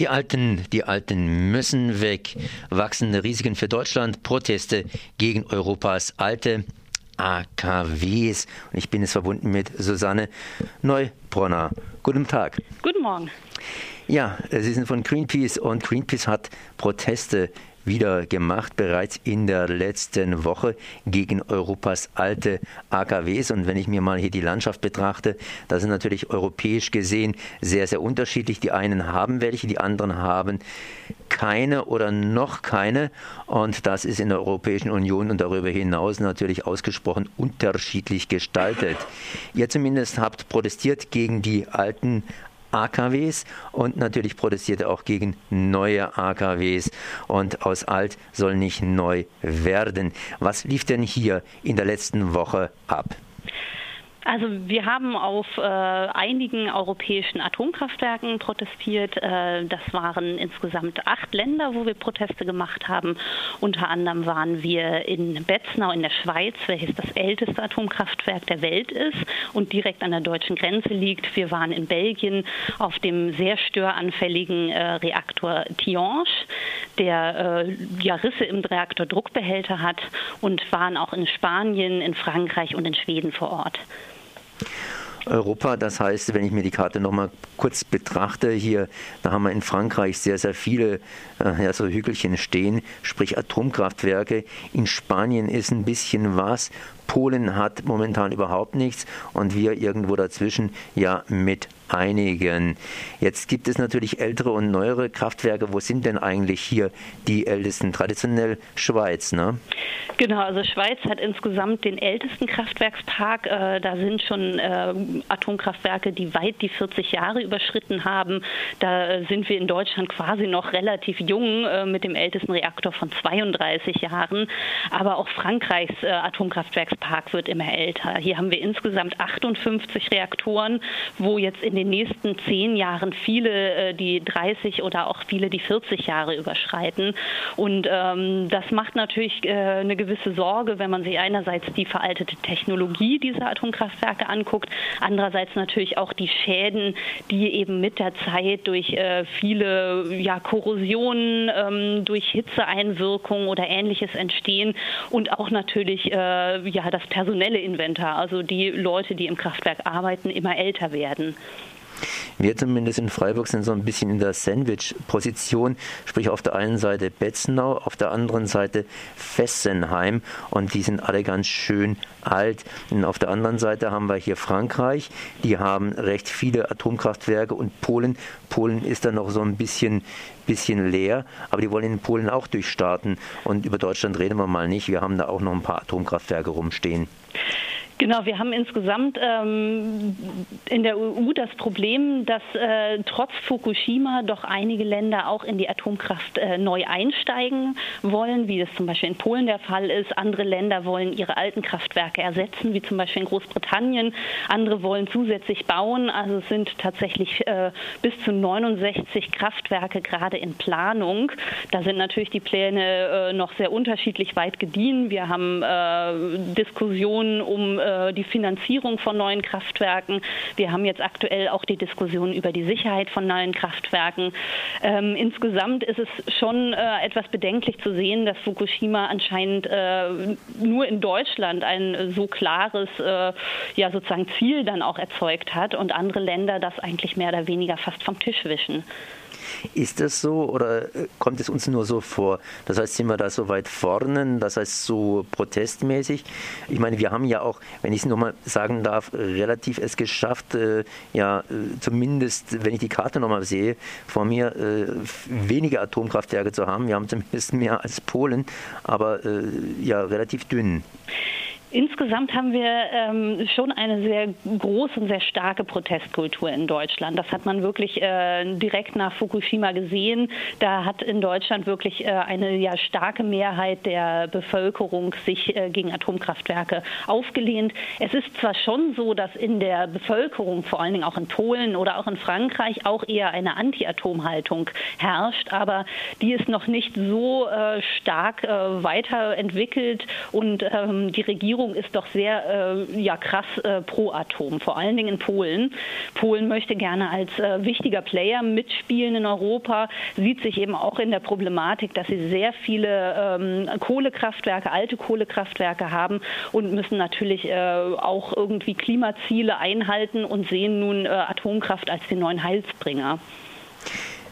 Die Alten, die Alten müssen weg. Wachsende Risiken für Deutschland, Proteste gegen Europas alte AKWs. Und ich bin jetzt verbunden mit Susanne Neubronner. Guten Tag. Guten Morgen. Ja, Sie sind von Greenpeace und Greenpeace hat Proteste wieder gemacht, bereits in der letzten Woche gegen Europas alte AKWs. Und wenn ich mir mal hier die Landschaft betrachte, da sind natürlich europäisch gesehen sehr, sehr unterschiedlich. Die einen haben welche, die anderen haben keine oder noch keine. Und das ist in der Europäischen Union und darüber hinaus natürlich ausgesprochen unterschiedlich gestaltet. Ihr zumindest habt protestiert gegen die alten AKWs und natürlich protestiert er auch gegen neue AKWs und aus alt soll nicht neu werden. Was lief denn hier in der letzten Woche ab? Also wir haben auf äh, einigen europäischen Atomkraftwerken protestiert. Äh, das waren insgesamt acht Länder, wo wir Proteste gemacht haben. Unter anderem waren wir in Betznau in der Schweiz, welches das älteste Atomkraftwerk der Welt ist und direkt an der deutschen Grenze liegt. Wir waren in Belgien auf dem sehr störanfälligen äh, Reaktor Tihange, der äh, ja, Risse im Reaktordruckbehälter hat und waren auch in Spanien, in Frankreich und in Schweden vor Ort. Europa. Das heißt, wenn ich mir die Karte nochmal kurz betrachte, hier, da haben wir in Frankreich sehr, sehr viele äh, ja, so Hügelchen stehen, sprich Atomkraftwerke. In Spanien ist ein bisschen was. Polen hat momentan überhaupt nichts und wir irgendwo dazwischen ja mit einigen. Jetzt gibt es natürlich ältere und neuere Kraftwerke. Wo sind denn eigentlich hier die ältesten? Traditionell Schweiz, ne? Genau, also Schweiz hat insgesamt den ältesten Kraftwerkspark. Äh, da sind schon äh, Atomkraftwerke, die weit die 40 Jahre überschritten haben. Da sind wir in Deutschland quasi noch relativ jung äh, mit dem ältesten Reaktor von 32 Jahren. Aber auch Frankreichs äh, Atomkraftwerkspark wird immer älter. Hier haben wir insgesamt 58 Reaktoren, wo jetzt in den nächsten zehn Jahren viele äh, die 30 oder auch viele die 40 Jahre überschreiten. Und ähm, das macht natürlich äh, eine gewisse gewisse Sorge, wenn man sich einerseits die veraltete Technologie dieser Atomkraftwerke anguckt, andererseits natürlich auch die Schäden, die eben mit der Zeit durch äh, viele ja, Korrosionen, ähm, durch Hitzeeinwirkungen oder ähnliches entstehen und auch natürlich äh, ja, das personelle Inventar, also die Leute, die im Kraftwerk arbeiten, immer älter werden. Wir zumindest in Freiburg sind so ein bisschen in der Sandwich-Position, sprich auf der einen Seite Betzenau, auf der anderen Seite Fessenheim und die sind alle ganz schön alt. Und auf der anderen Seite haben wir hier Frankreich, die haben recht viele Atomkraftwerke und Polen. Polen ist da noch so ein bisschen bisschen leer, aber die wollen in Polen auch durchstarten. Und über Deutschland reden wir mal nicht. Wir haben da auch noch ein paar Atomkraftwerke rumstehen. Genau, wir haben insgesamt ähm, in der EU das Problem, dass äh, trotz Fukushima doch einige Länder auch in die Atomkraft äh, neu einsteigen wollen, wie das zum Beispiel in Polen der Fall ist. Andere Länder wollen ihre alten Kraftwerke ersetzen, wie zum Beispiel in Großbritannien. Andere wollen zusätzlich bauen. Also es sind tatsächlich äh, bis zu 69 Kraftwerke gerade in Planung. Da sind natürlich die Pläne äh, noch sehr unterschiedlich weit gediehen. Wir haben äh, Diskussionen um äh, die Finanzierung von neuen Kraftwerken. Wir haben jetzt aktuell auch die Diskussion über die Sicherheit von neuen Kraftwerken. Ähm, insgesamt ist es schon äh, etwas bedenklich zu sehen, dass Fukushima anscheinend äh, nur in Deutschland ein so klares äh, ja, sozusagen Ziel dann auch erzeugt hat und andere Länder das eigentlich mehr oder weniger fast vom Tisch wischen. Ist das so oder äh, kommt es uns nur so vor? Das heißt, sind wir da so weit vorne, das heißt so protestmäßig? Ich meine, wir haben ja auch, wenn ich es nochmal sagen darf, relativ es geschafft, äh, ja, äh, zumindest, wenn ich die Karte nochmal sehe, vor mir äh, wenige Atomkraftwerke zu haben. Wir haben zumindest mehr als Polen, aber äh, ja, relativ dünn. Insgesamt haben wir ähm, schon eine sehr große und sehr starke Protestkultur in Deutschland. Das hat man wirklich äh, direkt nach Fukushima gesehen. Da hat in Deutschland wirklich äh, eine ja, starke Mehrheit der Bevölkerung sich äh, gegen Atomkraftwerke aufgelehnt. Es ist zwar schon so, dass in der Bevölkerung, vor allen Dingen auch in Polen oder auch in Frankreich, auch eher eine Anti-Atom-Haltung herrscht, aber die ist noch nicht so äh, stark äh, weiterentwickelt und ähm, die Regierung Regierung ist doch sehr äh, ja, krass äh, pro Atom, vor allen Dingen in Polen. Polen möchte gerne als äh, wichtiger Player mitspielen in Europa, sieht sich eben auch in der Problematik, dass sie sehr viele ähm, Kohlekraftwerke, alte Kohlekraftwerke haben und müssen natürlich äh, auch irgendwie Klimaziele einhalten und sehen nun äh, Atomkraft als den neuen Heilsbringer.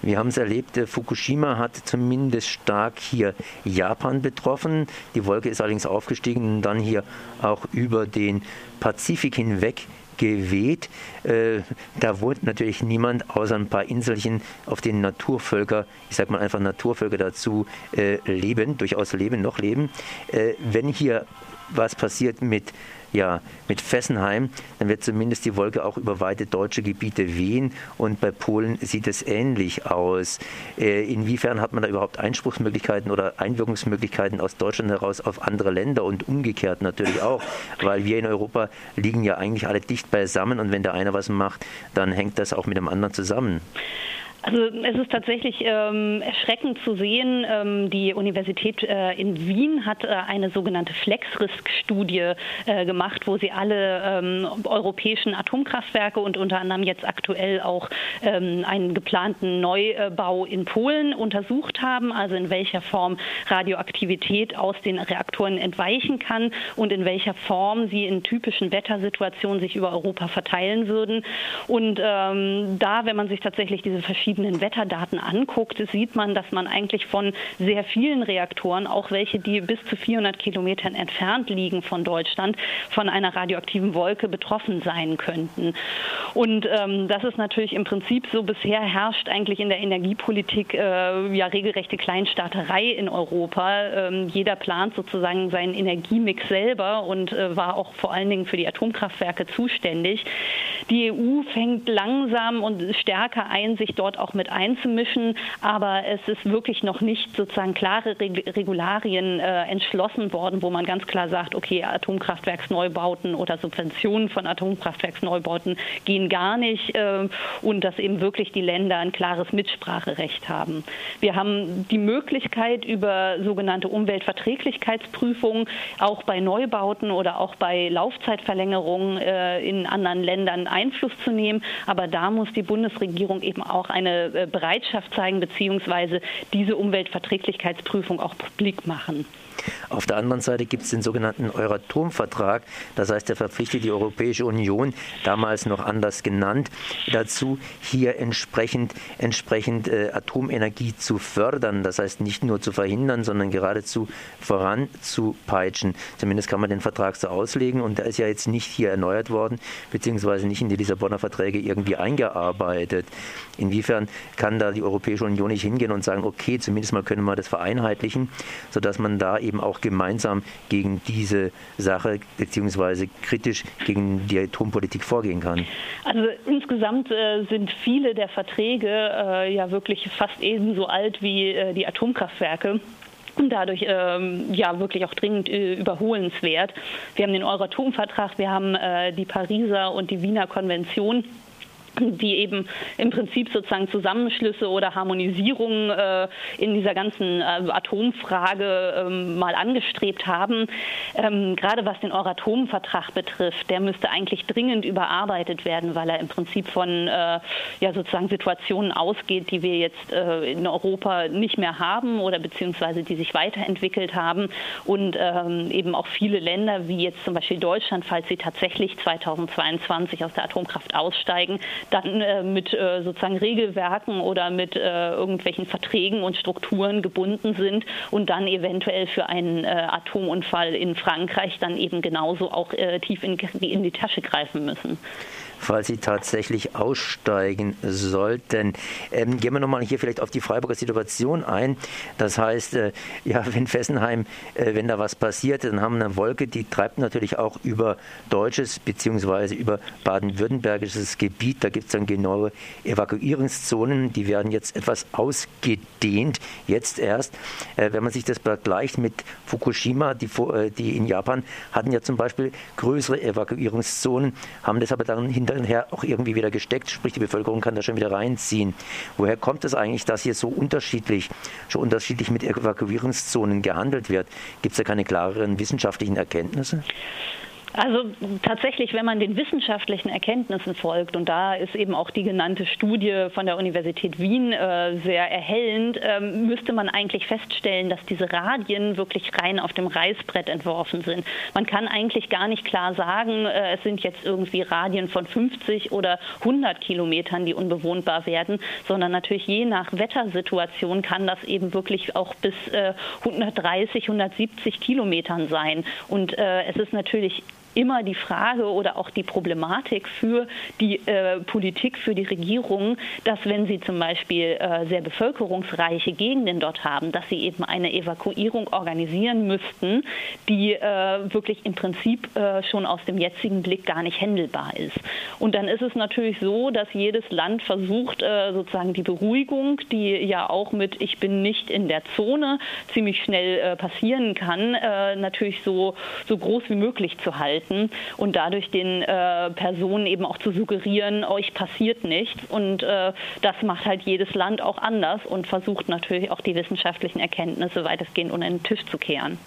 Wir haben es erlebt, Fukushima hat zumindest stark hier Japan betroffen. Die Wolke ist allerdings aufgestiegen und dann hier auch über den Pazifik hinweg geweht. Äh, da wohnt natürlich niemand außer ein paar Inselchen, auf denen Naturvölker, ich sage mal einfach Naturvölker dazu äh, leben, durchaus leben, noch leben. Äh, wenn hier was passiert mit ja, mit Fessenheim, dann wird zumindest die Wolke auch über weite deutsche Gebiete wehen und bei Polen sieht es ähnlich aus. Äh, inwiefern hat man da überhaupt Einspruchsmöglichkeiten oder Einwirkungsmöglichkeiten aus Deutschland heraus auf andere Länder und umgekehrt natürlich auch, weil wir in Europa liegen ja eigentlich alle dicht beisammen und wenn der eine was macht, dann hängt das auch mit dem anderen zusammen. Also es ist tatsächlich ähm, erschreckend zu sehen. Ähm, die Universität äh, in Wien hat äh, eine sogenannte Flex-Risk-Studie äh, gemacht, wo sie alle ähm, europäischen Atomkraftwerke und unter anderem jetzt aktuell auch ähm, einen geplanten Neubau in Polen untersucht haben, also in welcher Form Radioaktivität aus den Reaktoren entweichen kann und in welcher Form sie in typischen Wettersituationen sich über Europa verteilen würden. Und ähm, da, wenn man sich tatsächlich diese verschiedenen verschiedenen Wetterdaten anguckt, sieht man, dass man eigentlich von sehr vielen Reaktoren, auch welche, die bis zu 400 Kilometern entfernt liegen von Deutschland, von einer radioaktiven Wolke betroffen sein könnten. Und ähm, das ist natürlich im Prinzip so, bisher herrscht eigentlich in der Energiepolitik äh, ja regelrechte Kleinstaaterei in Europa. Ähm, jeder plant sozusagen seinen Energiemix selber und äh, war auch vor allen Dingen für die Atomkraftwerke zuständig. Die EU fängt langsam und stärker ein, sich dort auch mit einzumischen. Aber es ist wirklich noch nicht sozusagen klare Regularien äh, entschlossen worden, wo man ganz klar sagt, okay, Atomkraftwerksneubauten oder Subventionen von Atomkraftwerksneubauten gehen gar nicht äh, und dass eben wirklich die Länder ein klares Mitspracherecht haben. Wir haben die Möglichkeit über sogenannte Umweltverträglichkeitsprüfungen auch bei Neubauten oder auch bei Laufzeitverlängerungen äh, in anderen Ländern Einfluss zu nehmen. Aber da muss die Bundesregierung eben auch eine eine äh, Bereitschaft zeigen, beziehungsweise diese Umweltverträglichkeitsprüfung auch publik machen. Auf der anderen Seite gibt es den sogenannten Euratom-Vertrag. Das heißt, der verpflichtet die Europäische Union, damals noch anders genannt, dazu, hier entsprechend, entsprechend äh, Atomenergie zu fördern. Das heißt, nicht nur zu verhindern, sondern geradezu voranzupeitschen. Zumindest kann man den Vertrag so auslegen. Und der ist ja jetzt nicht hier erneuert worden, beziehungsweise nicht in die Lissabonner Verträge irgendwie eingearbeitet. Inwiefern kann da die Europäische Union nicht hingehen und sagen, okay, zumindest mal können wir das vereinheitlichen, sodass man da eben auch gemeinsam gegen diese Sache beziehungsweise kritisch gegen die Atompolitik vorgehen kann? Also insgesamt äh, sind viele der Verträge äh, ja wirklich fast ebenso alt wie äh, die Atomkraftwerke und dadurch ähm, ja wirklich auch dringend äh, überholenswert. Wir haben den Euratom-Vertrag, wir haben äh, die Pariser und die Wiener Konvention die eben im Prinzip sozusagen Zusammenschlüsse oder Harmonisierungen äh, in dieser ganzen äh, Atomfrage ähm, mal angestrebt haben. Ähm, gerade was den Euratom-Vertrag betrifft, der müsste eigentlich dringend überarbeitet werden, weil er im Prinzip von äh, ja sozusagen Situationen ausgeht, die wir jetzt äh, in Europa nicht mehr haben oder beziehungsweise die sich weiterentwickelt haben und ähm, eben auch viele Länder wie jetzt zum Beispiel Deutschland, falls sie tatsächlich 2022 aus der Atomkraft aussteigen, dann äh, mit äh, sozusagen Regelwerken oder mit äh, irgendwelchen Verträgen und Strukturen gebunden sind und dann eventuell für einen äh, Atomunfall in Frankreich dann eben genauso auch äh, tief in, in die Tasche greifen müssen falls sie tatsächlich aussteigen sollten. Ähm, gehen wir nochmal hier vielleicht auf die Freiburger Situation ein. Das heißt, äh, ja, wenn Fessenheim, äh, wenn da was passiert, dann haben wir eine Wolke, die treibt natürlich auch über deutsches bzw. über baden-württembergisches Gebiet. Da gibt es dann genaue Evakuierungszonen, die werden jetzt etwas ausgedehnt, jetzt erst. Äh, wenn man sich das vergleicht mit Fukushima, die, äh, die in Japan hatten ja zum Beispiel größere Evakuierungszonen, haben das aber dann hin hinterher auch irgendwie wieder gesteckt, sprich die Bevölkerung kann da schon wieder reinziehen. Woher kommt es eigentlich, dass hier so unterschiedlich, so unterschiedlich mit Evakuierungszonen gehandelt wird? Gibt es da keine klareren wissenschaftlichen Erkenntnisse? Also tatsächlich, wenn man den wissenschaftlichen Erkenntnissen folgt, und da ist eben auch die genannte Studie von der Universität Wien äh, sehr erhellend, äh, müsste man eigentlich feststellen, dass diese Radien wirklich rein auf dem Reißbrett entworfen sind. Man kann eigentlich gar nicht klar sagen, äh, es sind jetzt irgendwie Radien von 50 oder 100 Kilometern, die unbewohnbar werden, sondern natürlich je nach Wettersituation kann das eben wirklich auch bis 130, äh, 170 Kilometern sein. Und äh, es ist natürlich immer die Frage oder auch die Problematik für die äh, Politik, für die Regierung, dass wenn sie zum Beispiel äh, sehr bevölkerungsreiche Gegenden dort haben, dass sie eben eine Evakuierung organisieren müssten, die äh, wirklich im Prinzip äh, schon aus dem jetzigen Blick gar nicht händelbar ist. Und dann ist es natürlich so, dass jedes Land versucht, äh, sozusagen die Beruhigung, die ja auch mit Ich bin nicht in der Zone ziemlich schnell äh, passieren kann, natürlich so, so groß wie möglich zu halten halten und dadurch den äh, Personen eben auch zu suggerieren, euch passiert nichts. Und äh, das macht halt jedes Land auch anders und versucht natürlich auch die wissenschaftlichen Erkenntnisse weitestgehend unter den Tisch zu kehren.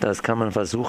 Das kann man versuchen.